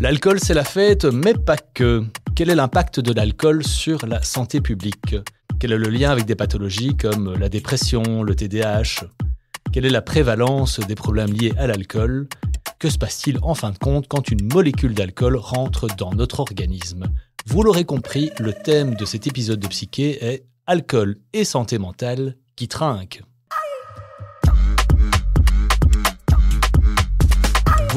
L'alcool, c'est la fête, mais pas que. Quel est l'impact de l'alcool sur la santé publique? Quel est le lien avec des pathologies comme la dépression, le TDAH Quelle est la prévalence des problèmes liés à l'alcool? Que se passe-t-il en fin de compte quand une molécule d'alcool rentre dans notre organisme? Vous l'aurez compris, le thème de cet épisode de Psyché est Alcool et santé mentale qui trinquent.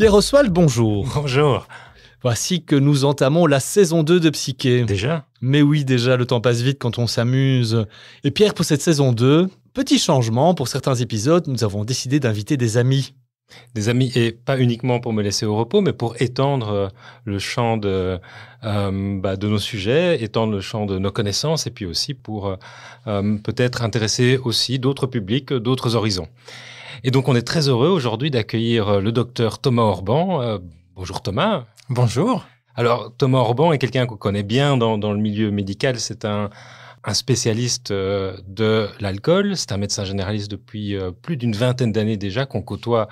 Pierre Oswald, bonjour. Bonjour. Voici que nous entamons la saison 2 de Psyché. Déjà? Mais oui, déjà, le temps passe vite quand on s'amuse. Et Pierre, pour cette saison 2, petit changement, pour certains épisodes, nous avons décidé d'inviter des amis. Des amis, et pas uniquement pour me laisser au repos, mais pour étendre euh, le champ de, euh, bah, de nos sujets, étendre le champ de nos connaissances, et puis aussi pour euh peut-être intéresser aussi d'autres publics, d'autres horizons. Et donc, on est très heureux aujourd'hui d'accueillir euh, le docteur Thomas Orban. Euh, bonjour Thomas. Bonjour. Alors, Thomas Orban est quelqu'un qu'on connaît bien dans, dans, le milieu médical. C'est un, un, spécialiste euh, de l'alcool. C'est un médecin généraliste depuis plus d'une vingtaine d'années déjà qu'on côtoie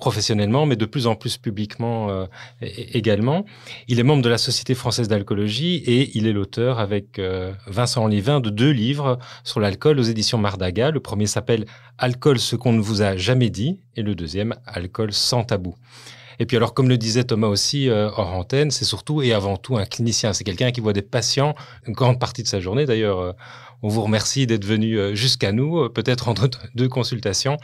professionnellement, mais de plus en plus publiquement euh, également. Il est membre de la Société française d'alcoolologie et il est l'auteur avec euh, Vincent Livin de deux livres sur l'alcool aux éditions Mardaga. Le premier s'appelle Alcool, ce qu'on ne vous a jamais dit et le deuxième Alcool sans tabou. Et puis alors, comme le disait Thomas aussi euh, hors antenne, c'est surtout et avant tout un clinicien. C'est quelqu'un qui voit des patients une grande partie de sa journée. D'ailleurs, euh, on vous remercie d'être venu euh, jusqu'à nous, peut-être entre deux consultations.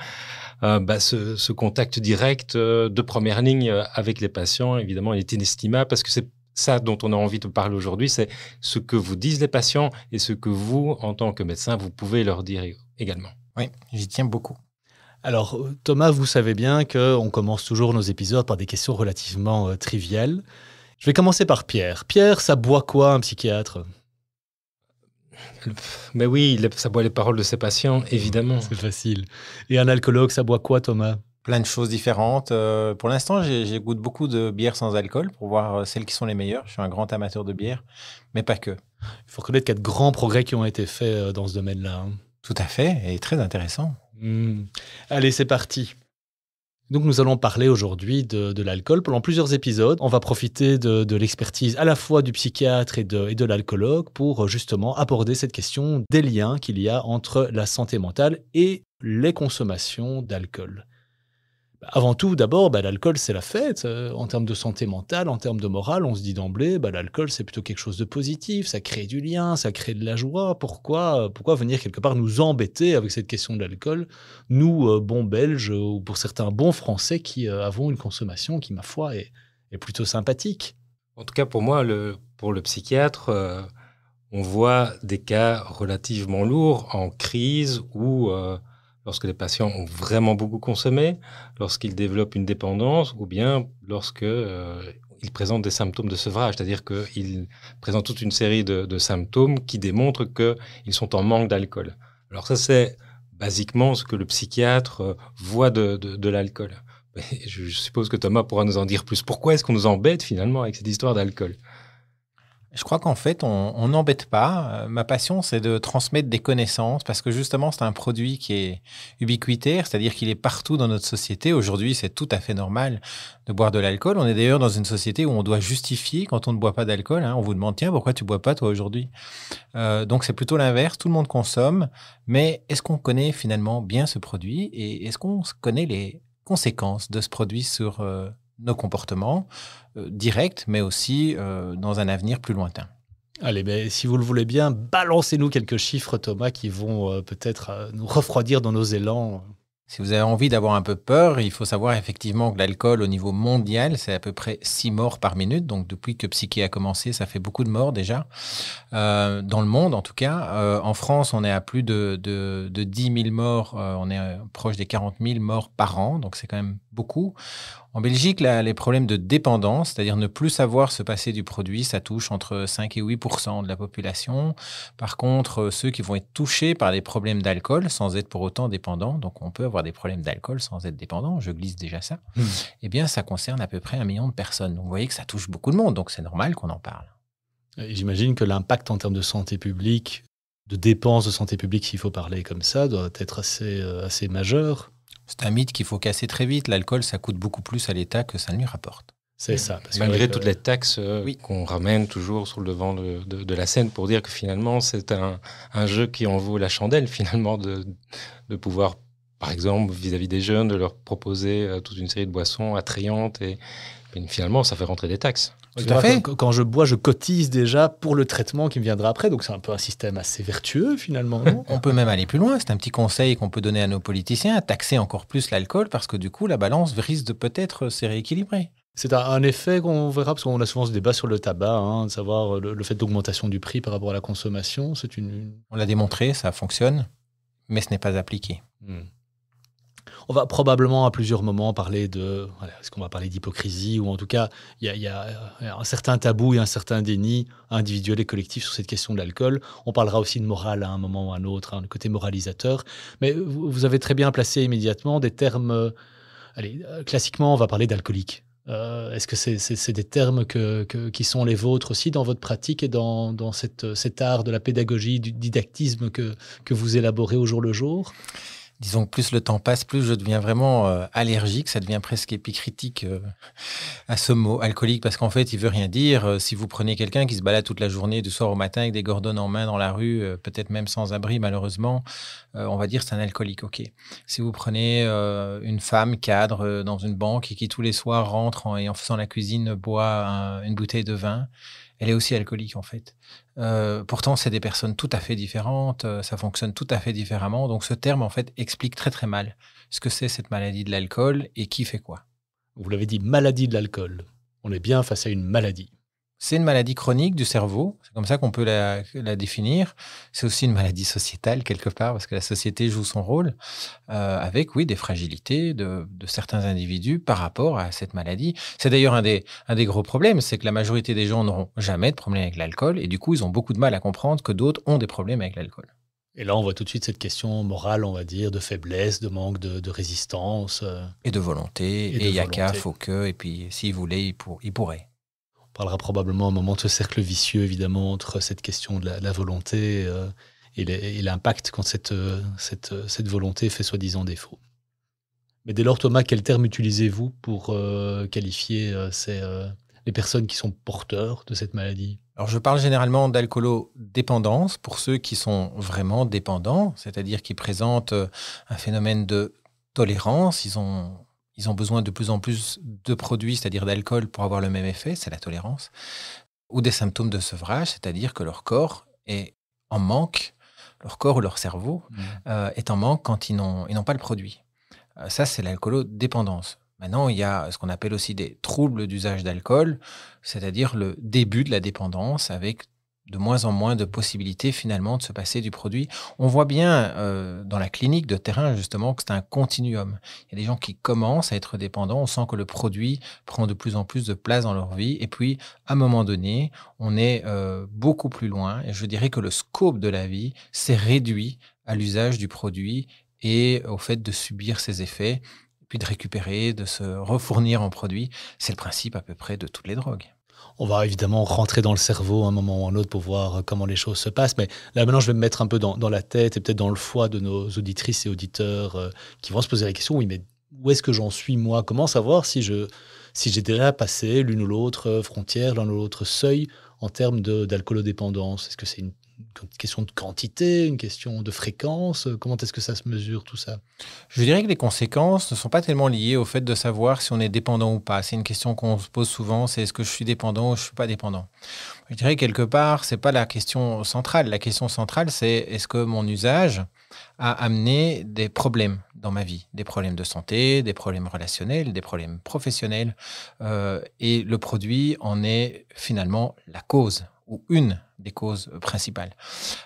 Euh, bah, ce, ce, contact direct euh, de première ligne euh, avec les patients, évidemment, il est inestimable parce que c'est ça dont on a envie de parler aujourd'hui, c'est ce que vous disent les patients et ce que vous, en tant que médecin, vous pouvez leur dire également. Oui, j'y tiens beaucoup. Alors, Thomas, vous savez bien qu'on commence toujours nos épisodes par des questions relativement euh, triviales. Je vais commencer par Pierre. Pierre, ça boit quoi un psychiatre? Mais oui, ça boit les paroles de ses patients, évidemment. C'est facile. Et un alcoologue, ça boit quoi, Thomas? Plein de choses différentes. Euh, pour l'instant, j'ai goûté beaucoup de bières sans alcool pour voir euh, celles qui sont les meilleures. Je suis un grand amateur de bière, mais pas que. Il faut reconnaître qu'il y a de grands progrès qui ont été faits euh, dans ce domaine-là. Hein. Tout à fait, et très intéressant. Mmh. Allez, c'est parti. Donc nous allons parler aujourd'hui de, l'alcool pendant plusieurs épisodes. On va profiter de, l'expertise à la fois du psychiatre et de, et de l'alcoologue pour justement aborder cette question des liens qu'il y a entre la santé mentale et les consommations d'alcool. Avant tout, d'abord, bah, l'alcool, c'est la fête. Euh, en termes de santé mentale, en termes de morale, on se dit d'emblée, bah, l'alcool, c'est plutôt quelque chose de positif, ça crée du lien, ça crée de la joie. Pourquoi, pourquoi venir quelque part nous embêter avec cette question de l'alcool Nous, euh, bons Belges, ou pour certains bons Français qui euh, avons une consommation qui, ma foi, est, plutôt sympathique? En tout cas, pour moi, pour le psychiatre, euh, on voit des cas relativement lourds en crise ou lorsque les patients ont vraiment beaucoup consommé, lorsqu'ils développent une dépendance ou bien lorsque euh, ils présentent des symptômes de sevrage, c'est-à-dire qu'ils présentent toute une série de, symptômes qui démontrent qu'ils sont en manque d'alcool. Alors ça, c'est basiquement ce que le psychiatre euh, voit de, de, de l'alcool. Je suppose que Thomas pourra nous en dire plus. Pourquoi est-ce qu'on nous embête finalement avec cette histoire d'alcool? Je crois qu'en fait, on n'embête pas. Euh, ma passion, c'est de transmettre des connaissances parce que justement, c'est un produit qui est ubiquitaire, c'est-à-dire qu'il est partout dans notre société. Aujourd'hui, c'est tout à fait normal de boire de l'alcool. On est d'ailleurs dans une société où on doit justifier quand on ne boit pas d'alcool. Hein. On vous demande, tiens, pourquoi tu bois pas toi aujourd'hui? Euh, Donc, c'est plutôt l'inverse. Tout le monde consomme. Mais est-ce qu'on connaît finalement bien ce produit? Et est-ce qu'on connaît les conséquences de ce produit sur euh, nos comportements euh, directs, mais aussi euh, dans un avenir plus lointain. Allez, ben, si vous le voulez bien, balancez-nous quelques chiffres, Thomas, qui vont euh, peut-être nous refroidir dans nos élans. Si vous avez envie d'avoir un peu peur, il faut savoir effectivement que l'alcool au niveau mondial, c'est à peu près 6 morts par minute. Donc depuis que Psyché a commencé, ça fait beaucoup de morts déjà. Euh, dans le monde en tout cas. Euh, en France, on est à plus de, de, de 10 000 morts. Euh, on est proche des 40 000 morts par an. Donc c'est quand même beaucoup. En Belgique, là, les problèmes de dépendance, c'est-à-dire ne plus savoir se passer du produit, ça touche entre 5 et 8% de la population. Par contre, ceux qui vont être touchés par des problèmes d'alcool sans être pour autant dépendants, donc on peut avoir des problèmes d'alcool sans être dépendant, je glisse déjà ça, mmh. eh bien ça concerne à peu près un million de personnes. Donc vous voyez que ça touche beaucoup de monde, donc c'est normal qu'on en parle. J'imagine que l'impact en termes de santé publique, de dépenses de santé publique, s'il faut parler comme ça, doit être assez, euh, assez majeur. C'est un mythe qu'il faut casser très vite. L'alcool, ça coûte beaucoup plus à l'État que ça ne lui rapporte. C'est ça. Malgré toutes les taxes euh, qu'on ramène toujours sur le devant de, la scène pour dire que finalement, c'est un, jeu qui en vaut la chandelle, finalement, de, de pouvoir, par exemple, vis-à-vis des jeunes, de leur proposer euh, toute une série de boissons attrayantes et, finalement, ça fait rentrer des taxes. Tout à fait. Quand, je bois, je cotise déjà pour le traitement qui me viendra après. Donc c'est un peu un système assez vertueux finalement. On peut même aller plus loin. C'est un petit conseil qu'on peut donner à nos politiciens, taxer encore plus l'alcool parce que du coup la balance risque de peut-être se rééquilibrer. C'est un, effet qu'on verra parce qu'on a souvent ce débat sur le tabac, hein, de savoir le, fait d'augmentation du prix par rapport à la consommation. C'est une... On l'a démontré, ça fonctionne, mais ce n'est pas appliqué. Hmm. On va probablement à plusieurs moments parler de. Est-ce qu'on va parler d'hypocrisie Ou en tout cas, il y, a un certain tabou et un certain déni individuel et collectif sur cette question de l'alcool. On parlera aussi de morale à un moment ou à un autre, hein, côté moralisateur. Mais vous, avez très bien placé immédiatement des termes. Euh, allez, euh, classiquement, on va parler d'alcoolique. Euh, est-ce que c'est des termes qui sont les vôtres aussi dans votre pratique et dans, cet art de la pédagogie, du didactisme que vous élaborez au jour le jour? Disons que plus le temps passe, plus je deviens vraiment euh, allergique, ça devient presque épicritique euh, à ce mot alcoolique, parce qu'en fait, il veut rien dire. Euh, si vous prenez quelqu'un qui se balade toute la journée, du soir au matin, avec des gordons en main dans la rue, peut-être même sans abri, malheureusement, on va dire c'est un alcoolique, ok. Si vous prenez une femme cadre dans une banque et qui tous les soirs rentre en, et en faisant la cuisine boit une bouteille de vin, elle est aussi alcoolique en fait. Euh, pourtant, c'est des personnes tout à fait différentes, euh, ça fonctionne tout à fait différemment. Donc, ce terme en fait explique très très mal ce que c'est cette maladie de l'alcool et qui fait quoi. Vous l'avez dit, maladie de l'alcool. On est bien face à une maladie. C'est une maladie chronique du cerveau, c'est comme ça qu'on peut la, définir. C'est aussi une maladie sociétale quelque part, parce que la société joue son rôle, euh, avec, oui, des fragilités de, certains individus par rapport à cette maladie. C'est d'ailleurs un des, un des gros problèmes, c'est que la majorité des gens n'auront jamais de problème avec l'alcool, et du coup, ils ont beaucoup de mal à comprendre que d'autres ont des problèmes avec l'alcool. Et là, on voit tout de suite cette question morale, on va dire, de faiblesse, de manque de, résistance. Euh. Et de volonté. Et, il y a qu'à, faut que, et puis s'il voulait, il, pour, il pourrait parlera probablement un moment de ce cercle vicieux, évidemment, entre cette question de la, volonté euh, et l'impact quand cette, euh, cette, euh, cette, volonté fait soi-disant défaut. Mais dès lors, Thomas, quel terme utilisez-vous pour qualifier les personnes qui sont porteurs de cette maladie? Alors, je parle généralement d'alcoolo-dépendance pour ceux qui sont vraiment dépendants, c'est-à-dire qui présentent un phénomène de tolérance. Ils ont ils ont besoin de plus en plus de produits, c'est-à-dire d'alcool, pour avoir le même effet, c'est la tolérance, ou des symptômes de sevrage, c'est-à-dire que leur corps est en manque, leur corps ou leur cerveau mmh. euh, est en manque quand ils n'ont pas le produit. Euh, ça, c'est l'alcoolodépendance. Maintenant, il y a ce qu'on appelle aussi des troubles d'usage d'alcool, c'est-à-dire le début de la dépendance avec de moins en moins de possibilités finalement de se passer du produit. On voit bien euh, dans la clinique de terrain justement que c'est un continuum. Il y a des gens qui commencent à être dépendants, on sent que le produit prend de plus en plus de place dans leur vie et puis à un moment donné, on est euh, beaucoup plus loin et je dirais que le scope de la vie s'est réduit à l'usage du produit et au fait de subir ses effets, puis de récupérer, de se refournir en produit. C'est le principe à peu près de toutes les drogues. On va évidemment rentrer dans le cerveau à un moment ou un autre pour voir comment les choses se passent. Mais là, maintenant, je vais me mettre un peu dans, la tête et peut-être dans le foie de nos auditrices et auditeurs euh, qui vont se poser la question oui, mais où est-ce que j'en suis, moi? Comment savoir si je si j'ai déjà passé l'une ou l'autre frontière, l'un ou l'autre seuil en termes d'alcoolodépendance? Est-ce que c'est une une question de quantité, une question de fréquence Comment est-ce que ça se mesure tout ça? Je dirais que les conséquences ne sont pas tellement liées au fait de savoir si on est dépendant ou pas. C'est une question qu'on se pose souvent, c'est est-ce que je suis dépendant ou je ne suis pas dépendant? Je dirais quelque part, ce n'est pas la question centrale. La question centrale, c'est est-ce que mon usage a amené des problèmes dans ma vie, des problèmes de santé, des problèmes relationnels, des problèmes professionnels, euh, et le produit en est finalement la cause ou une des causes principales.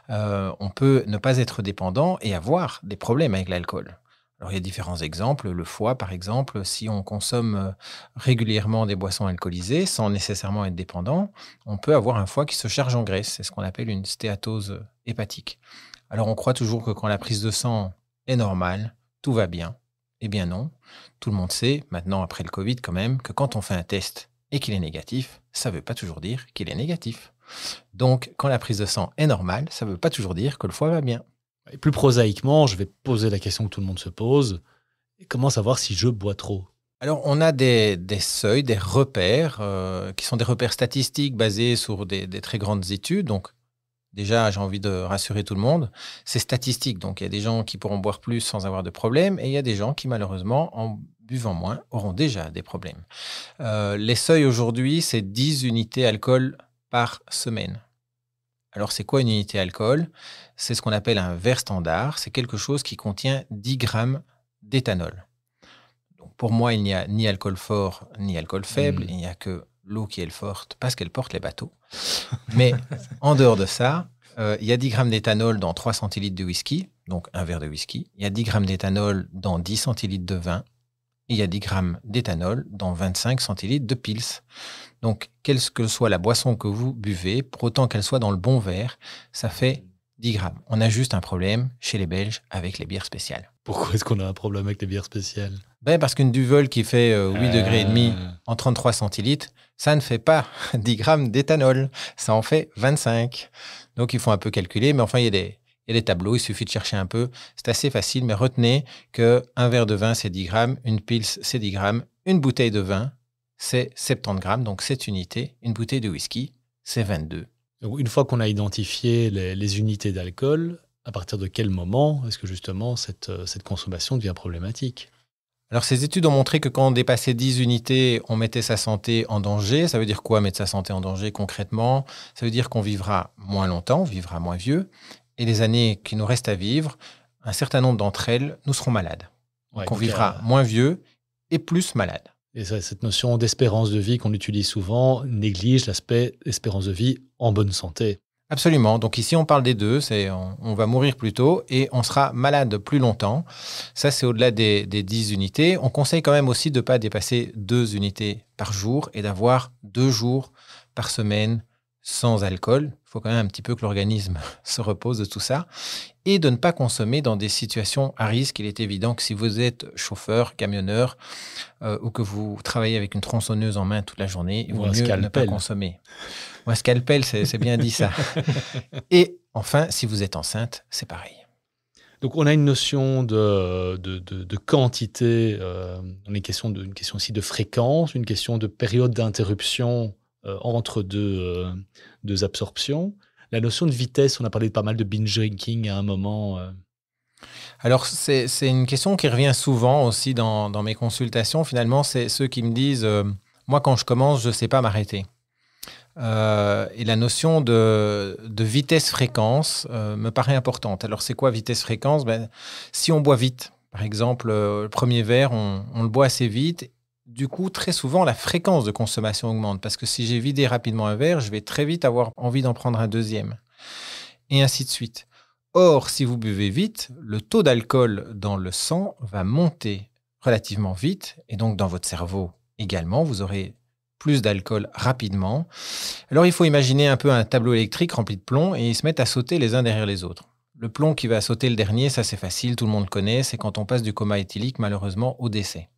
Euh, on peut ne pas être dépendant et avoir des problèmes avec l'alcool. Alors il y a différents exemples. Le foie, par exemple, si on consomme euh, régulièrement des boissons alcoolisées sans nécessairement être dépendant, on peut avoir un foie qui se charge en graisse. C'est ce qu'on appelle une stéatose hépatique. Alors on croit toujours que quand la prise de sang est normale, tout va bien. Eh bien non. Tout le monde sait, maintenant après le Covid quand même, que quand on fait un test et qu'il est négatif, ça ne veut pas toujours dire qu'il est négatif. Donc quand la prise de sang est normale, ça ne veut pas toujours dire que le foie va bien. Et plus prosaïquement, je vais poser la question que tout le monde se pose. Comment savoir si je bois trop? Alors, on a des, seuils, des repères, euh, qui sont des repères statistiques basés sur des, très grandes études. Donc, déjà, j'ai envie de rassurer tout le monde, c'est statistique. Donc, il y a des gens qui pourront boire plus sans avoir de problème, et il y a des gens qui, malheureusement, en buvant moins, auront déjà des problèmes. Euh, les seuils aujourd'hui, c'est 10 unités alcool par semaine. Alors, c'est quoi une unité alcool? C'est ce qu'on appelle un verre standard. C'est quelque chose qui contient 10 grammes d'éthanol. Donc, pour moi, il n'y a ni alcool fort ni alcool faible. Hmm. Il n'y a que l'eau qui est forte parce qu'elle porte les bateaux. Mais en dehors de ça, euh, il y a 10 grammes d'éthanol dans 3 centilitres de whisky, donc un verre de whisky. Il y a 10 grammes d'éthanol dans 10 centilitres de vin. Et il y a 10 grammes d'éthanol dans 25 centilitres de pils. Donc, quelle que soit la boisson que vous buvez, pour autant qu'elle soit dans le bon verre, ça fait 10 grammes. On a juste un problème chez les Belges avec les bières spéciales. Pourquoi est-ce qu'on a un problème avec les bières spéciales? Ben Parce qu'une Duvel qui fait 8 euh, degrés et demi en 33 centilitres, ça ne fait pas 10 grammes d'éthanol. Ça en fait 25. Donc, il faut un peu calculer. Mais enfin, il y a des, il y a des tableaux, il suffit de chercher un peu. C'est assez facile, mais retenez que un verre de vin, c'est 10 grammes, une pils, c'est 10 grammes, une bouteille de vin, c'est 70 grammes, donc 7 unités. Une bouteille de whisky, c'est 22. une fois qu'on a identifié les, unités d'alcool, à partir de quel moment est-ce que justement cette, euh, cette consommation devient problématique? Alors, ces études ont montré que quand on dépassait 10 unités, on mettait sa santé en danger. Ça veut dire quoi mettre sa santé en danger concrètement? Ça veut dire qu'on vivra moins longtemps, on vivra moins vieux. Et les années qui nous restent à vivre, un certain nombre d'entre elles, nous serons malades. donc, on vivra moins vieux et plus malade. Et cette notion d'espérance de vie qu'on utilise souvent néglige l'aspect espérance de vie en bonne santé. Absolument. Donc ici, on parle des deux. C'est on, va mourir plus tôt et on sera malade plus longtemps. Ça, c'est au-delà des, des 10 unités. On conseille quand même aussi de ne pas dépasser deux unités par jour et d'avoir deux jours par semaine sans alcool. Il faut quand même un petit peu que l'organisme se repose de tout ça. Et de ne pas consommer dans des situations à risque. Il est évident que si vous êtes chauffeur, camionneur, euh, ou que vous travaillez avec une tronçonneuse en main toute la journée, il vaut mieux ne pas consommer. Ou un scalpel, c'est bien dit ça. Et enfin, si vous êtes enceinte, c'est pareil. Donc on a une notion de, de, quantité, euh, on une question, une question aussi de fréquence, une question de période d'interruption entre deux, euh, deux, absorptions. La notion de vitesse, on a parlé pas mal de binge drinking à un moment. Euh. Alors, c'est une question qui revient souvent aussi dans, dans mes consultations. Finalement, c'est ceux qui me disent Moi, quand je commence, je ne sais pas m'arrêter. et la notion de, de vitesse-fréquence me paraît importante. Alors, c'est quoi vitesse-fréquence? Ben, Si on boit vite, par exemple, le premier verre, on, le boit assez vite du coup, très souvent, la fréquence de consommation augmente parce que si j'ai vidé rapidement un verre, je vais très vite avoir envie d'en prendre un deuxième. Et ainsi de suite. Or, si vous buvez vite, le taux d'alcool dans le sang va monter relativement vite et donc dans votre cerveau également, vous aurez plus d'alcool rapidement. Alors, il faut imaginer un peu un tableau électrique rempli de plomb et ils se mettent à sauter les uns derrière les autres. Le plomb qui va sauter le dernier, ça c'est facile, tout le monde connaît, c'est quand on passe du coma éthylique malheureusement au décès.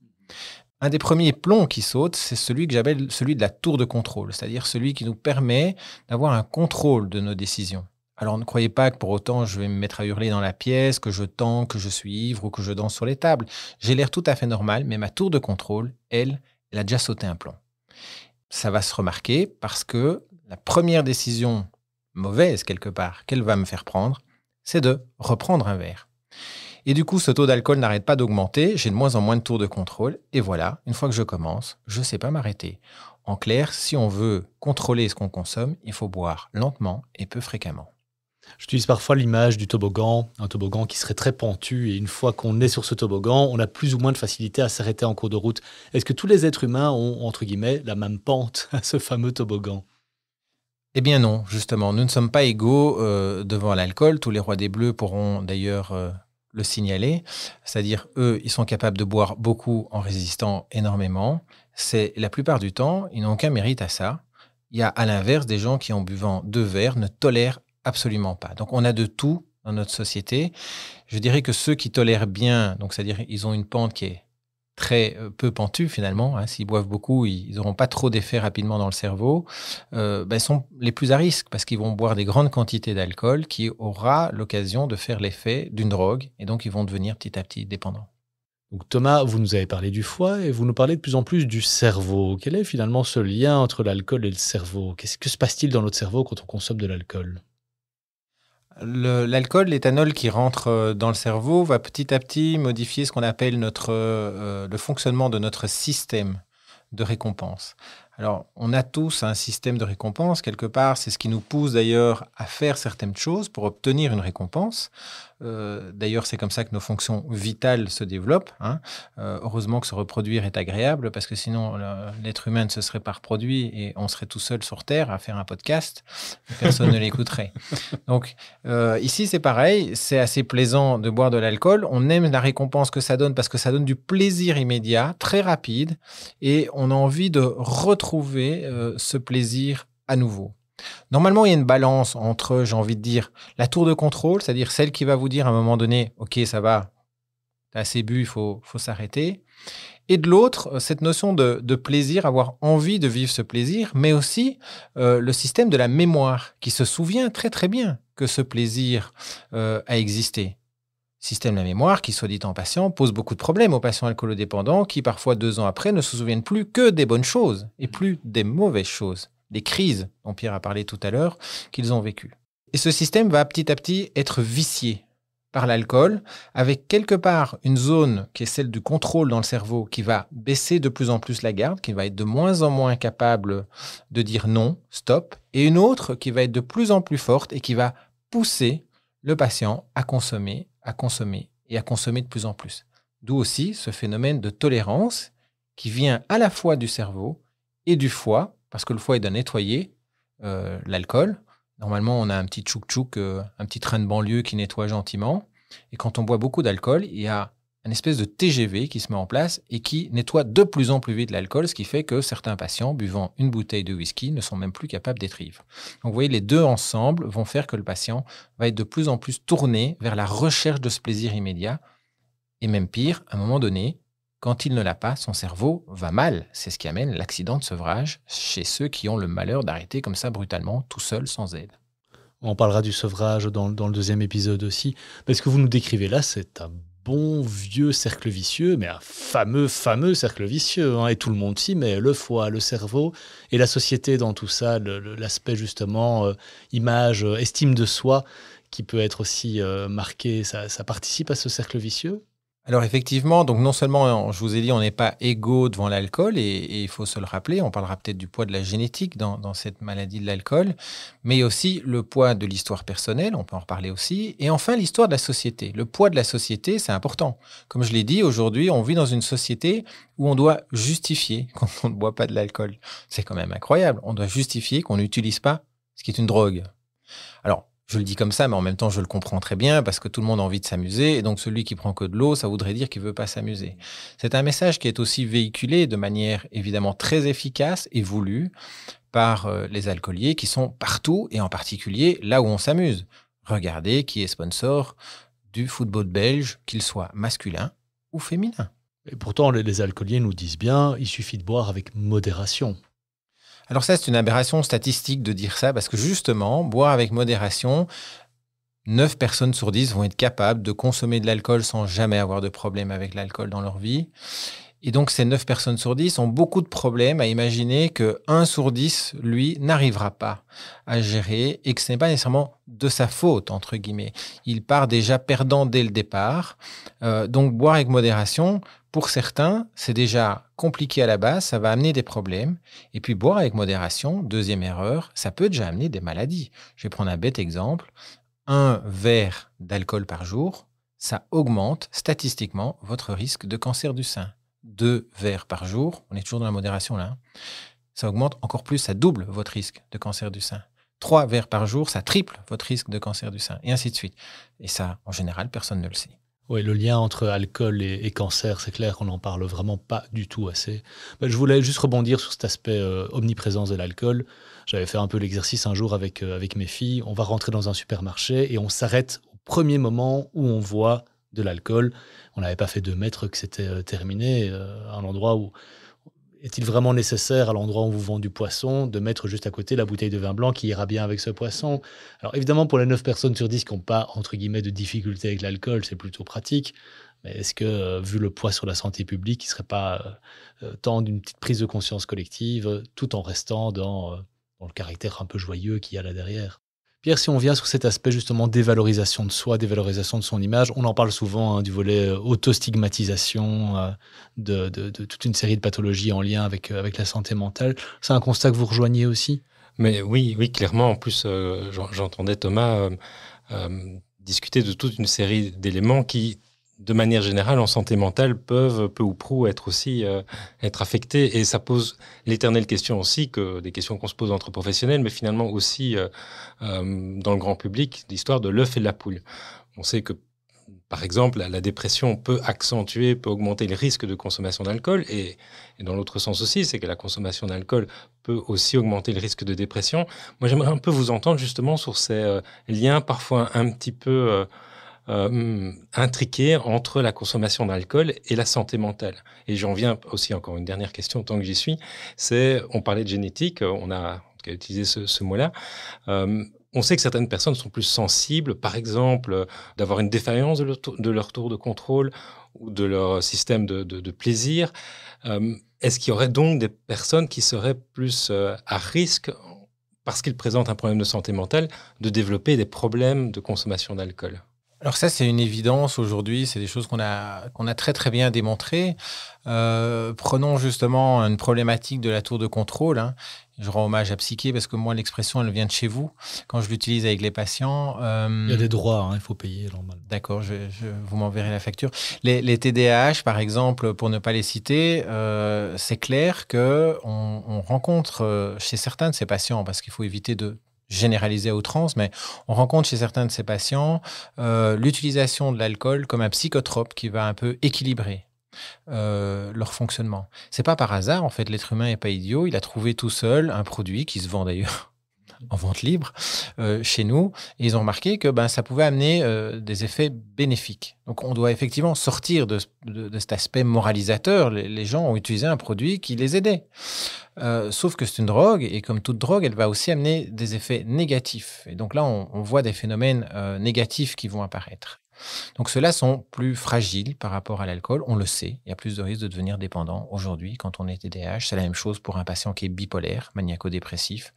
Un des premiers plombs qui saute, c'est celui que j'appelle celui de la tour de contrôle, c'est-à-dire celui qui nous permet d'avoir un contrôle de nos décisions. Alors ne croyez pas que pour autant je vais me mettre à hurler dans la pièce, que je tends, que je suis ivre ou que je danse sur les tables. J'ai l'air tout à fait normal, mais ma tour de contrôle, elle, elle a déjà sauté un plomb. Ça va se remarquer parce que la première décision mauvaise quelque part qu'elle va me faire prendre, c'est de reprendre un verre. Et du coup, ce taux d'alcool n'arrête pas d'augmenter, j'ai de moins en moins de tours de contrôle, et voilà, une fois que je commence, je ne sais pas m'arrêter. En clair, si on veut contrôler ce qu'on consomme, il faut boire lentement et peu fréquemment. J'utilise parfois l'image du toboggan, un toboggan qui serait très pentu, et une fois qu'on est sur ce toboggan, on a plus ou moins de facilité à s'arrêter en cours de route. Est-ce que tous les êtres humains ont, entre guillemets, la même pente à ce fameux toboggan? Eh bien non, justement, nous ne sommes pas égaux euh, devant l'alcool. Tous les rois des bleus pourront d'ailleurs euh, le signaler. C'est-à-dire, eux, ils sont capables de boire beaucoup en résistant énormément. C'est la plupart du temps, ils n'ont aucun mérite à ça. Il y a à l'inverse des gens qui, en buvant deux verres, ne tolèrent absolument pas. Donc, on a de tout dans notre société. Je dirais que ceux qui tolèrent bien, donc c'est-à-dire ils ont une pente qui est très euh, peu pentue finalement, hein, s'ils boivent beaucoup, ils n'auront pas trop d'effet rapidement dans le cerveau, euh, ben, sont les plus à risque parce qu'ils vont boire des grandes quantités d'alcool qui aura l'occasion de faire l'effet d'une drogue et donc ils vont devenir petit à petit dépendants. Donc Thomas, vous nous avez parlé du foie et vous nous parlez de plus en plus du cerveau. Quel est finalement ce lien entre l'alcool et le cerveau? Qu'est-ce que se passe-t-il dans notre cerveau quand on consomme de l'alcool? L'alcool, l'éthanol qui rentre euh, dans le cerveau va petit à petit modifier ce qu'on appelle notre, euh, le fonctionnement de notre système de récompense. Alors, on a tous un système de récompense, quelque part, c'est ce qui nous pousse d'ailleurs à faire certaines choses pour obtenir une récompense. Euh, d'ailleurs, c'est comme ça que nos fonctions vitales se développent. Hein. Euh, heureusement que se reproduire est agréable, parce que sinon, l'être humain ne se serait pas reproduit et on serait tout seul sur Terre à faire un podcast. Personne ne l'écouterait. Donc, euh, ici, c'est pareil. C'est assez plaisant de boire de l'alcool. On aime la récompense que ça donne parce que ça donne du plaisir immédiat, très rapide, et on a envie de retrouver ce plaisir à nouveau. Normalement, il y a une balance entre, j'ai envie de dire, la tour de contrôle, c'est-à-dire celle qui va vous dire à un moment donné, OK, ça va, t'as assez bu, il faut, faut s'arrêter. Et de l'autre, euh, cette notion de, plaisir, avoir envie de vivre ce plaisir, mais aussi euh, le système de la mémoire, qui se souvient très très bien que ce plaisir euh, a existé. Système de la mémoire qui, soit dit en patient, pose beaucoup de problèmes aux patients alcoolodépendants qui, parfois deux ans après, ne se souviennent plus que des bonnes choses et plus des mauvaises choses des crises dont Pierre a parlé tout à l'heure, qu'ils ont vécues. Et ce système va petit à petit être vicié par l'alcool, avec quelque part une zone qui est celle du contrôle dans le cerveau qui va baisser de plus en plus la garde, qui va être de moins en moins capable de dire non, stop, et une autre qui va être de plus en plus forte et qui va pousser le patient à consommer, à consommer et à consommer de plus en plus. D'où aussi ce phénomène de tolérance qui vient à la fois du cerveau et du foie, parce que le foie, est de nettoyer euh, l'alcool. Normalement, on a un petit tchouk-tchouk, euh, un petit train de banlieue qui nettoie gentiment. Et quand on boit beaucoup d'alcool, il y a une espèce de TGV qui se met en place et qui nettoie de plus en plus vite l'alcool, ce qui fait que certains patients buvant une bouteille de whisky ne sont même plus capables d'étrivre. Donc vous voyez, les deux ensemble vont faire que le patient va être de plus en plus tourné vers la recherche de ce plaisir immédiat. Et même pire, à un moment donné, quand il ne l'a pas, son cerveau va mal. C'est ce qui amène l'accident de sevrage chez ceux qui ont le malheur d'arrêter comme ça brutalement, tout seul, sans aide. On parlera du sevrage dans, le deuxième épisode aussi. Mais ce que vous nous décrivez là, c'est un bon vieux cercle vicieux, mais un fameux, fameux cercle vicieux. Hein. et tout le monde s'y met, le foie, le cerveau, et la société dans tout ça, l'aspect justement euh, image, euh, estime de soi, qui peut être aussi euh, marqué, ça participe à ce cercle vicieux alors effectivement, donc non seulement, je vous ai dit, on n'est pas égaux devant l'alcool, et, il faut se le rappeler, on parlera peut-être du poids de la génétique dans, cette maladie de l'alcool, mais aussi le poids de l'histoire personnelle, on peut en reparler aussi, et enfin l'histoire de la société. Le poids de la société, c'est important. Comme je l'ai dit, aujourd'hui, on vit dans une société où on doit justifier quand on ne boit pas de l'alcool. C'est quand même incroyable, on doit justifier qu'on n'utilise pas ce qui est une drogue. Alors, je le dis comme ça, mais en même temps, je le comprends très bien parce que tout le monde a envie de s'amuser. Et donc, celui qui prend que de l'eau, ça voudrait dire qu'il veut pas s'amuser. C'est un message qui est aussi véhiculé de manière évidemment très efficace et voulue par euh, les alcooliers qui sont partout et en particulier là où on s'amuse. Regardez qui est sponsor du football belge, qu'il soit masculin ou féminin. Et pourtant, les alcooliers nous disent bien, il suffit de boire avec modération. Alors ça, c'est une aberration statistique de dire ça, parce que justement, boire avec modération, 9 personnes sur 10 vont être capables de consommer de l'alcool sans jamais avoir de problème avec l'alcool dans leur vie. Et donc, ces 9 personnes sur 10 ont beaucoup de problèmes à imaginer que 1 sur 10, lui, n'arrivera pas à gérer et que ce n'est pas nécessairement de sa faute, entre guillemets. Il part déjà perdant dès le départ. Euh, donc, boire avec modération, pour certains, c'est déjà compliqué à la base, ça va amener des problèmes. Et puis, boire avec modération, deuxième erreur, ça peut déjà amener des maladies. Je vais prendre un bête exemple. Un verre d'alcool par jour, ça augmente statistiquement votre risque de cancer du sein deux verres par jour, on est toujours dans la modération là, hein. ça augmente encore plus, ça double votre risque de cancer du sein. Trois verres par jour, ça triple votre risque de cancer du sein, et ainsi de suite. Et ça, en général, personne ne le sait. Oui, le lien entre alcool et, cancer, c'est clair qu'on n'en parle vraiment pas du tout assez. Ben, je voulais juste rebondir sur cet aspect euh, omniprésence de l'alcool. J'avais fait un peu l'exercice un jour avec, euh, avec mes filles. On va rentrer dans un supermarché et on s'arrête au premier moment où on voit de l'alcool. On n'avait pas fait deux mètres que c'était euh, terminé, un endroit où est-il vraiment nécessaire, à l'endroit où on vous vend du poisson, de mettre juste à côté la bouteille de vin blanc qui ira bien avec ce poisson? Alors évidemment, pour les 9 personnes sur 10 qui n'ont pas, entre guillemets, de difficultés avec l'alcool, c'est plutôt pratique. Mais est-ce que, euh, vu le poids sur la santé publique, il ne serait pas euh, euh, temps d'une petite prise de conscience collective, tout en restant dans, dans le caractère un peu joyeux qu'il y a là derrière? Pierre, si on vient sur cet aspect justement dévalorisation de soi, dévalorisation de son image, on en parle souvent hein, du volet euh, autostigmatisation, euh, de, toute une série de pathologies en lien avec, euh, avec la santé mentale. C'est un constat que vous rejoignez aussi? Mais oui, oui, clairement. En plus, j'entendais Thomas discuter de toute une série d'éléments qui de manière générale, en santé mentale, peuvent peu ou prou être aussi euh, être affectés. Et ça pose l'éternelle question aussi, que des questions qu'on se pose entre professionnels, mais finalement aussi euh, euh, dans le grand public, l'histoire de l'œuf et de la poule. On sait que, par exemple, la, dépression peut accentuer, peut augmenter les risques de consommation d'alcool. Et, et, dans l'autre sens aussi, c'est que la consommation d'alcool peut aussi augmenter le risque de dépression. Moi, j'aimerais un peu vous entendre justement sur ces liens parfois un petit peu euh, intriqué entre la consommation d'alcool et la santé mentale. Et j'en viens aussi encore une dernière question tant que j'y suis. C'est, on parlait de génétique, on a, utilisé ce, mot-là. Euh, on sait que certaines personnes sont plus sensibles, par exemple, d'avoir une défaillance de leur, tour, de contrôle ou de leur système de, plaisir. Euh, est-ce qu'il y aurait donc des personnes qui seraient plus à risque, parce qu'ils présentent un problème de santé mentale, de développer des problèmes de consommation d'alcool? Alors ça, c'est une évidence aujourd'hui, c'est des choses qu'on a, qu'on a très très bien démontrées. Euh, prenons justement une problématique de la tour de contrôle. Hein. Je rends hommage à Psyché parce que moi, l'expression, elle vient de chez vous. Quand je l'utilise avec les patients... Euh, il y a des droits, hein, il faut payer normalement. D'accord, je, vous m'enverrez la facture. Les, les, TDAH, par exemple, pour ne pas les citer, euh, c'est clair qu'on on rencontre chez certains de ces patients, parce qu'il faut éviter de généralisé à outrance, mais on rencontre chez certains de ces patients euh, l'utilisation de l'alcool comme un psychotrope qui va un peu équilibrer euh, leur fonctionnement. C'est pas par hasard, en fait, l'être humain n'est pas idiot. Il a trouvé tout seul un produit qui se vend d'ailleurs en vente libre euh, chez nous. Et ils ont remarqué que ben, ça pouvait amener euh, des effets bénéfiques. Donc on doit effectivement sortir de, cet aspect moralisateur. Les, gens ont utilisé un produit qui les aidait. Euh, sauf que c'est une drogue, et comme toute drogue, elle va aussi amener des effets négatifs. Et donc là, on voit des phénomènes négatifs qui vont apparaître. Donc ceux-là sont plus fragiles par rapport à l'alcool, on le sait. Il y a plus de risques de devenir dépendant aujourd'hui quand on est TDAH. C'est la même chose pour un patient qui est bipolaire, maniaco-dépressif.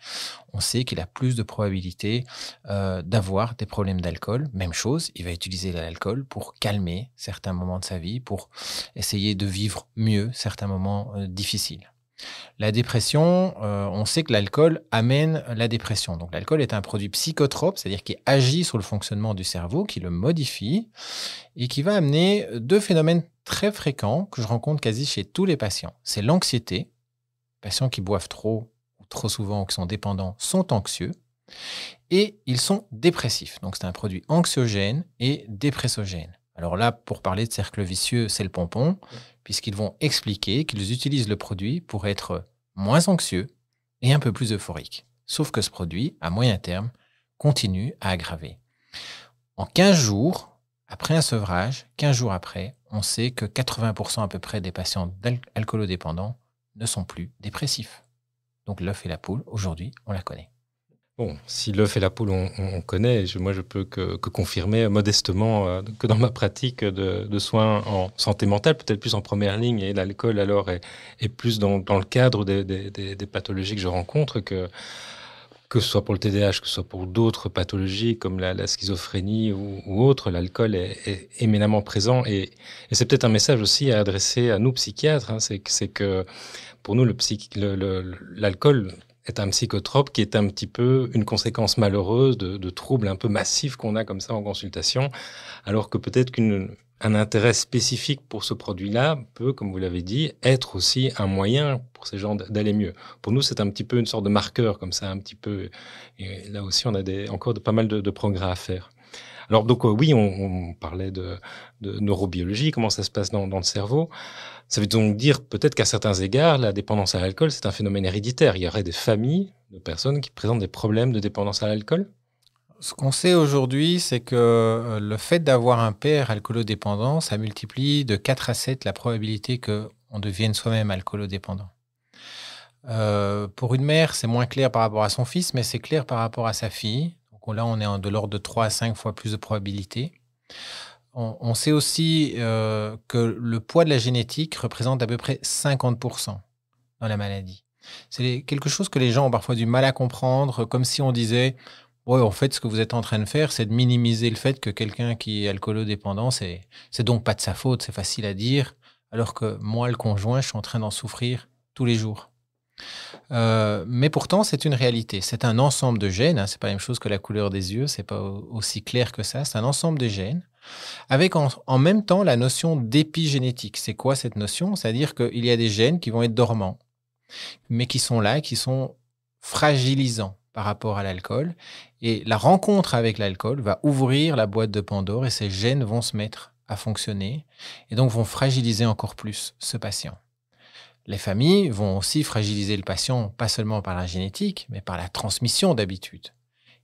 On sait qu'il a plus de probabilité euh, d'avoir des problèmes d'alcool. Même chose, il va utiliser l'alcool pour calmer certains moments de sa vie, pour essayer de vivre mieux certains moments euh, difficiles. La dépression, euh, on sait que l'alcool amène la dépression. Donc l'alcool est un produit psychotrope, c'est-à-dire qui agit sur le fonctionnement du cerveau, qui le modifie et qui va amener deux phénomènes très fréquents que je rencontre quasi chez tous les patients. C'est l'anxiété. Les patients qui boivent trop ou trop souvent ou qui sont dépendants sont anxieux et ils sont dépressifs. Donc c'est un produit anxiogène et dépressogène. Alors là, pour parler de cercle vicieux, c'est le pompon puisqu'ils vont expliquer qu'ils utilisent le produit pour être moins anxieux et un peu plus euphorique. Sauf que ce produit, à moyen terme, continue à aggraver. En 15 jours, après un sevrage, 15 jours après, on sait que 80% à peu près des patients alcoolodépendants ne sont plus dépressifs. Donc l'œuf et la poule, aujourd'hui, on la connaît. Bon, si l'œuf et la poule, on, connaît, moi je peux que, confirmer modestement euh, que dans ma pratique de, soins en santé mentale, peut-être plus en première ligne, et l'alcool alors est, plus dans, le cadre des, pathologies que je rencontre, que, que ce soit pour le TDAH, que ce soit pour d'autres pathologies comme la, schizophrénie ou, ou autre, l'alcool est, éminemment présent. Et, c'est peut-être un message aussi à adresser à nous psychiatres, hein, c'est que pour nous, l'alcool est un psychotrope qui est un petit peu une conséquence malheureuse de, troubles un peu massifs qu'on a comme ça en consultation, alors que peut-être qu'un intérêt spécifique pour ce produit-là peut, comme vous l'avez dit, être aussi un moyen pour ces gens d'aller mieux. Pour nous, c'est un petit peu une sorte de marqueur comme ça, un petit peu. Et là aussi, on a encore pas mal de, progrès à faire. Alors donc oui, on, parlait de, neurobiologie, comment ça se passe dans, dans le cerveau. Ça veut donc dire peut-être qu'à certains égards, la dépendance à l'alcool, c'est un phénomène héréditaire. Il y aurait des familles de personnes qui présentent des problèmes de dépendance à l'alcool? Ce qu'on sait aujourd'hui, c'est que euh, le fait d'avoir un père alcoolodépendant, ça multiplie de 4 à 7 la probabilité qu'on devienne soi-même alcoolodépendant. Euh, pour une mère, c'est moins clair par rapport à son fils, mais c'est clair par rapport à sa fille. Là, on est de l'ordre de 3 à 5 fois plus de probabilité. On, sait aussi euh, que le poids de la génétique représente à peu près 50% dans la maladie. C'est quelque chose que les gens ont parfois du mal à comprendre, comme si on disait oui, en fait, ce que vous êtes en train de faire, c'est de minimiser le fait que quelqu'un qui est alcoolodépendant, c'est, c'est donc pas de sa faute, c'est facile à dire, alors que moi, le conjoint, je suis en train d'en souffrir tous les jours. Euh, mais pourtant, c'est une réalité. C'est un ensemble de gènes. Hein, c'est pas la même chose que la couleur des yeux. C'est pas aussi clair que ça. C'est un ensemble de gènes, avec en, en même temps la notion d'épigénétique. C'est quoi cette notion? C'est-à-dire qu'il y a des gènes qui vont être dormants, mais qui sont là, qui sont fragilisants par rapport à l'alcool. Et la rencontre avec l'alcool va ouvrir la boîte de Pandore et ces gènes vont se mettre à fonctionner et donc vont fragiliser encore plus ce patient. Les familles vont aussi fragiliser le patient, pas seulement par la génétique, mais par la transmission d'habitude.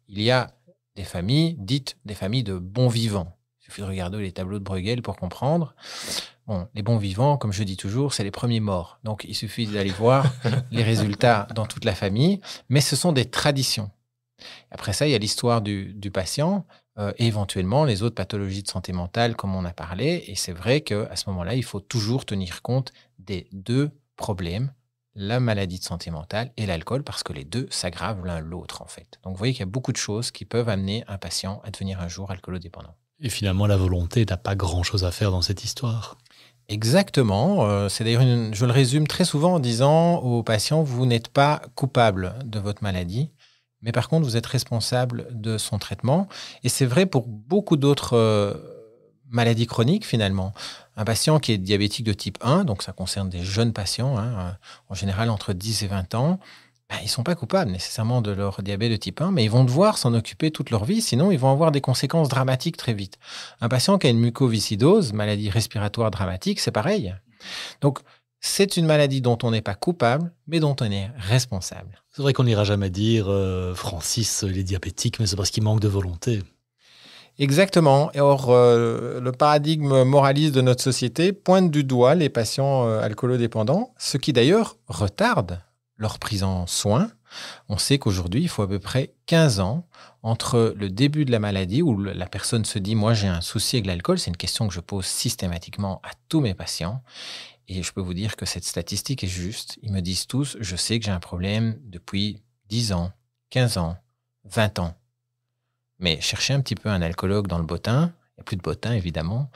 Il y a des familles dites des familles de bons vivants. Il suffit de regarder les tableaux de Bruegel pour comprendre. Bon, les bons vivants, comme je dis toujours, c'est les premiers morts. Donc, il suffit d'aller voir les résultats dans toute la famille. Mais ce sont des traditions. Après ça, il y a l'histoire du, patient euh, et éventuellement les autres pathologies de santé mentale, comme on a parlé. Et c'est vrai qu'à ce moment-là, il faut toujours tenir compte des deux problèmes, la maladie de santé mentale et l'alcool, parce que les deux s'aggravent l'un l'autre, en fait. Donc, vous voyez qu'il y a beaucoup de choses qui peuvent amener un patient à devenir un jour alcoolodépendant. Et finalement, la volonté n'a pas grand-chose à faire dans cette histoire. Exactement. Euh, c'est d'ailleurs, je le résume très souvent en disant aux patients, vous n'êtes pas coupable de votre maladie, mais par contre, vous êtes responsable de son traitement. Et c'est vrai pour beaucoup d'autres euh, maladies chroniques, finalement. Un patient qui est diabétique de type 1, donc ça concerne des jeunes patients, hein, en général entre 10 et 20 ans, ben, ils ne sont pas coupables nécessairement de leur diabète de type 1, mais ils vont devoir s'en occuper toute leur vie, sinon ils vont avoir des conséquences dramatiques très vite. Un patient qui a une mucoviscidose, maladie respiratoire dramatique, c'est pareil. Donc, c'est une maladie dont on n'est pas coupable, mais dont on est responsable. C'est vrai qu'on n'ira jamais dire euh, Francis, il est diabétique, mais c'est parce qu'il manque de volonté. Exactement. Or, euh, le paradigme moraliste de notre société pointe du doigt les patients euh, alcoolodépendants, ce qui d'ailleurs retarde leur prise en soins. On sait qu'aujourd'hui, il faut à peu près 15 ans entre le début de la maladie où la personne se dit moi j'ai un souci avec l'alcool, c'est une question que je pose systématiquement à tous mes patients et je peux vous dire que cette statistique est juste. Ils me disent tous je sais que j'ai un problème depuis 10 ans, 15 ans, 20 ans. Mais cherchez un petit peu un alcoologue dans le bottin, il n'y a plus de bottin évidemment,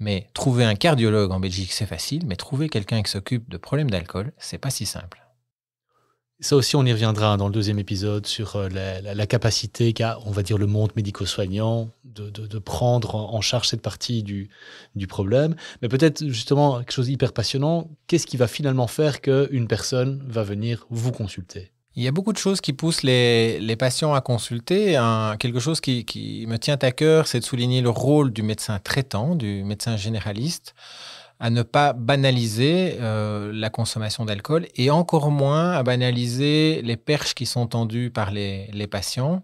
mais trouver un cardiologue en Belgique c'est facile, mais trouver quelqu'un qui s'occupe de problèmes d'alcool, c'est pas si simple. Ça aussi, on y reviendra dans le deuxième épisode sur euh, la, capacité qu'a, on va dire, le monde médico-soignant de, prendre en charge cette partie du, du problème. Mais peut-être justement quelque chose d'hyper passionnant, qu'est-ce qui va finalement faire qu'une personne va venir vous consulter? Il y a beaucoup de choses qui poussent les, patients à consulter. quelque chose qui, me tient à cœur, c'est de souligner le rôle du médecin traitant, du médecin généraliste à ne pas banaliser euh, la consommation d'alcool et encore moins à banaliser les perches qui sont tendues par les, les patients.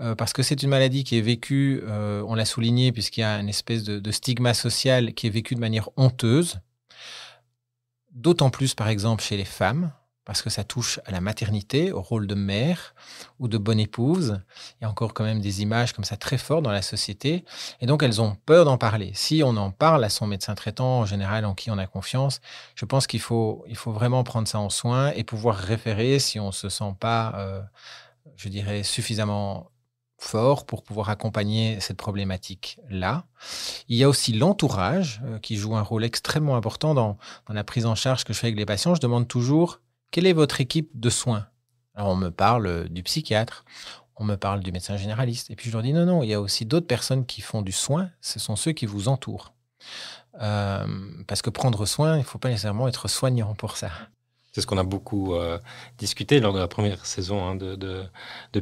Euh, parce que c'est une maladie qui est vécue, euh, on l'a souligné, puisqu'il y a une espèce de, de, stigma social qui est vécu de manière honteuse. D'autant plus, par exemple, chez les femmes parce que ça touche à la maternité, au rôle de mère ou de bonne épouse. Il y a encore quand même des images comme ça très fortes dans la société. Et donc, elles ont peur d'en parler. Si on en parle à son médecin traitant, en général, en qui on a confiance, je pense qu'il faut, il faut vraiment prendre ça en soin et pouvoir référer si on ne se sent pas, euh, je dirais, suffisamment fort pour pouvoir accompagner cette problématique-là. Il y a aussi l'entourage euh, qui joue un rôle extrêmement important dans, dans la prise en charge que je fais avec les patients. Je demande toujours quelle est votre équipe de soins? On me parle du psychiatre, on me parle du médecin généraliste. Et puis, je leur dis non, non, il y a aussi d'autres personnes qui font du soin. Ce sont ceux qui vous entourent. Euh, parce que prendre soin, il ne faut pas nécessairement être soignant pour ça. C'est ce qu'on a beaucoup euh, discuté lors de la première saison hein, de,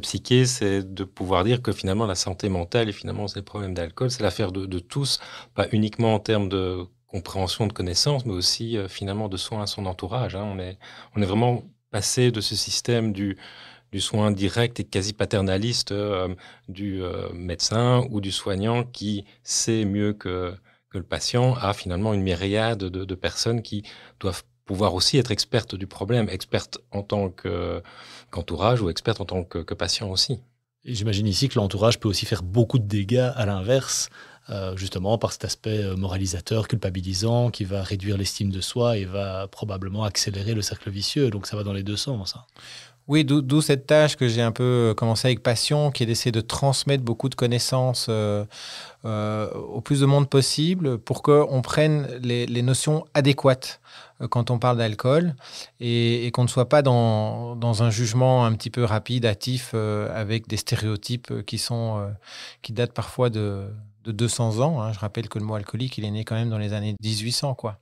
Psyché, c'est de pouvoir dire que finalement la santé mentale et finalement ces problèmes d'alcool, c'est l'affaire de, tous, pas uniquement en termes de compréhension, de connaissances, mais aussi euh, finalement de soins à son entourage. Hein. On, est, on est vraiment passé de ce système du, du soin direct et quasi paternaliste euh, du médecin ou du soignant qui sait mieux que, que le patient à finalement une myriade de, de personnes qui doivent pouvoir aussi être experte du problème, experte en tant qu'entourage ou experte en tant que, patient aussi. J'imagine ici que l'entourage peut aussi faire beaucoup de dégâts à l'inverse, euh, justement par cet aspect euh, moralisateur, culpabilisant, qui va réduire l'estime de soi et va probablement accélérer le cercle vicieux. Donc ça va dans les deux sens. Hein. Oui, d'où cette tâche que j'ai un peu commencé avec passion, qui est d'essayer de transmettre beaucoup de connaissances euh, au plus de monde possible pour qu'on prenne les, notions adéquates euh, quand on parle d'alcool et, qu'on ne soit pas dans, un jugement un petit peu rapide, hâtif, euh, avec des stéréotypes qui, sont, euh, qui datent parfois de, de 200 ans. Hein. Je rappelle que le mot alcoolique, il est né quand même dans les années 1800, quoi.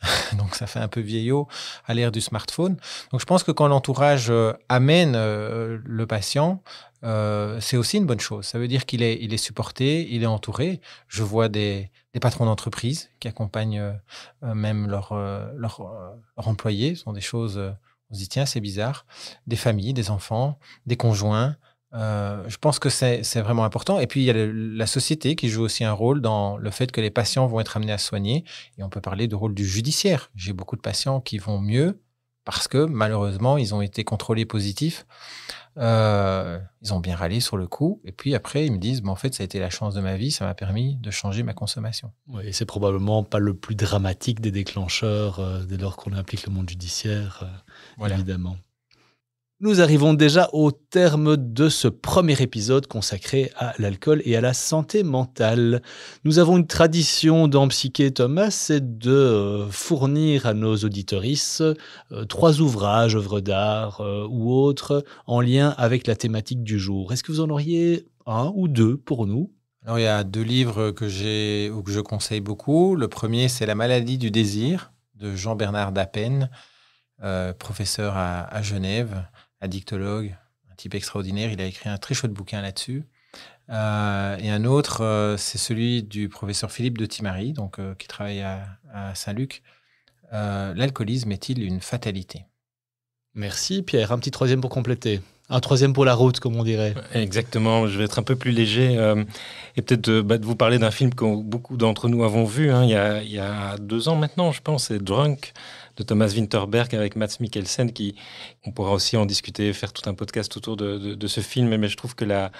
Donc ça fait un peu vieillot à l'ère du smartphone. Donc je pense que quand l'entourage amène le patient, c'est aussi une bonne chose. Ça veut dire qu'il est, il est supporté, il est entouré. Je vois des, des patrons d'entreprise qui accompagnent euh, même leurs leur, euh, leur employés. Ce sont des choses, euh, on se dit, tiens, c'est bizarre. Des familles, des enfants, des conjoints. Je pense que c'est vraiment important. Et puis, il y a la société qui joue aussi un rôle dans le fait que les patients vont être amenés à soigner. Et on peut parler du rôle du judiciaire. J'ai beaucoup de patients qui vont mieux parce que malheureusement, ils ont été contrôlés positifs. Euh, ils ont bien râlé sur le coup. Et puis après, ils me disent, en fait, ça a été la chance de ma vie, ça m'a permis de changer ma consommation. Oui, c'est probablement pas le plus dramatique des déclencheurs euh, dès lors qu'on implique le monde judiciaire, euh, évidemment. Nous arrivons déjà au terme de ce premier épisode consacré à l'alcool et à la santé mentale. Nous avons une tradition dans Psyché Thomas, c'est de euh, fournir à nos auditorices euh, trois ouvrages, œuvres d'art euh, ou autres, en lien avec la thématique du jour. Est-ce que vous en auriez un ou deux pour nous? Alors il y a deux livres que j'ai ou que je conseille beaucoup. Le premier, c'est La maladie du désir de Jean-Bernard Dapen, professeur à Genève addictologue, un type extraordinaire. Il a écrit un très chouette bouquin là-dessus. Euh, et un autre, euh, c'est celui du professeur Philippe de Timary, donc, euh, qui travaille à, Saint-Luc. L'alcoolisme est-il une fatalité? Merci Pierre. Un petit troisième pour compléter. Un troisième pour la route, comme on dirait. Exactement, je vais être un peu plus léger et peut-être bah, de, vous parler d'un film que beaucoup d'entre nous avons vu hein, il, y a, il, y a, deux ans maintenant, je pense, c'est Drunk de Thomas Winterberg avec Mats Mikkelsen, qui on pourra aussi en discuter, faire tout un podcast autour de, ce film. Mais je trouve que là,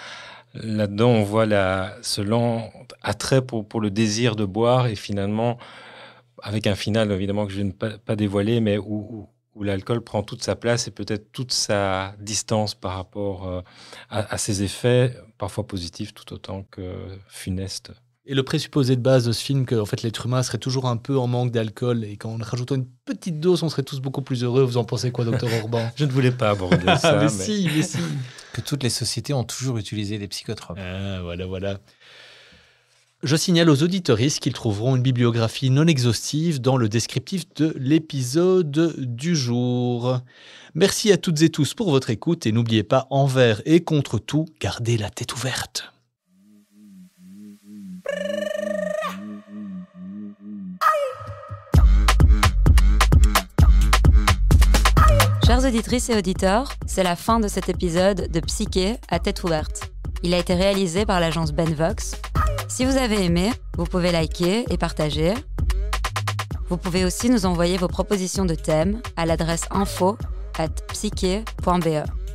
là-dedans, on voit la, ce lent attrait pour, pour le désir de boire et finalement, avec un final évidemment que je ne vais pas, dévoiler, mais où, où, l'alcool prend toute sa place et peut-être toute sa distance par rapport euh, à, à ses effets, parfois positifs tout autant que funestes. Et le présupposé de base de ce film, que en fait, l'être humain serait toujours un peu en manque d'alcool et qu'en rajoutant une petite dose, on serait tous beaucoup plus heureux. Vous en pensez quoi, docteur Orban? Je ne voulais pas aborder ça. mais, si, mais si. Que toutes les sociétés ont toujours utilisé des psychotropes. Ah, voilà, voilà. Je signale aux auditoristes qu'ils trouveront une bibliographie non exhaustive dans le descriptif de l'épisode du jour. Merci à toutes et tous pour votre écoute et n'oubliez pas, envers et contre tout, gardez la tête ouverte. Chers auditrices et auditeurs, c'est la fin de cet épisode de Psyché à tête ouverte. Il a été réalisé par l'agence Benvox. Si vous avez aimé, vous pouvez liker et partager. Vous pouvez aussi nous envoyer vos propositions de thèmes à l'adresse info at psyché.be.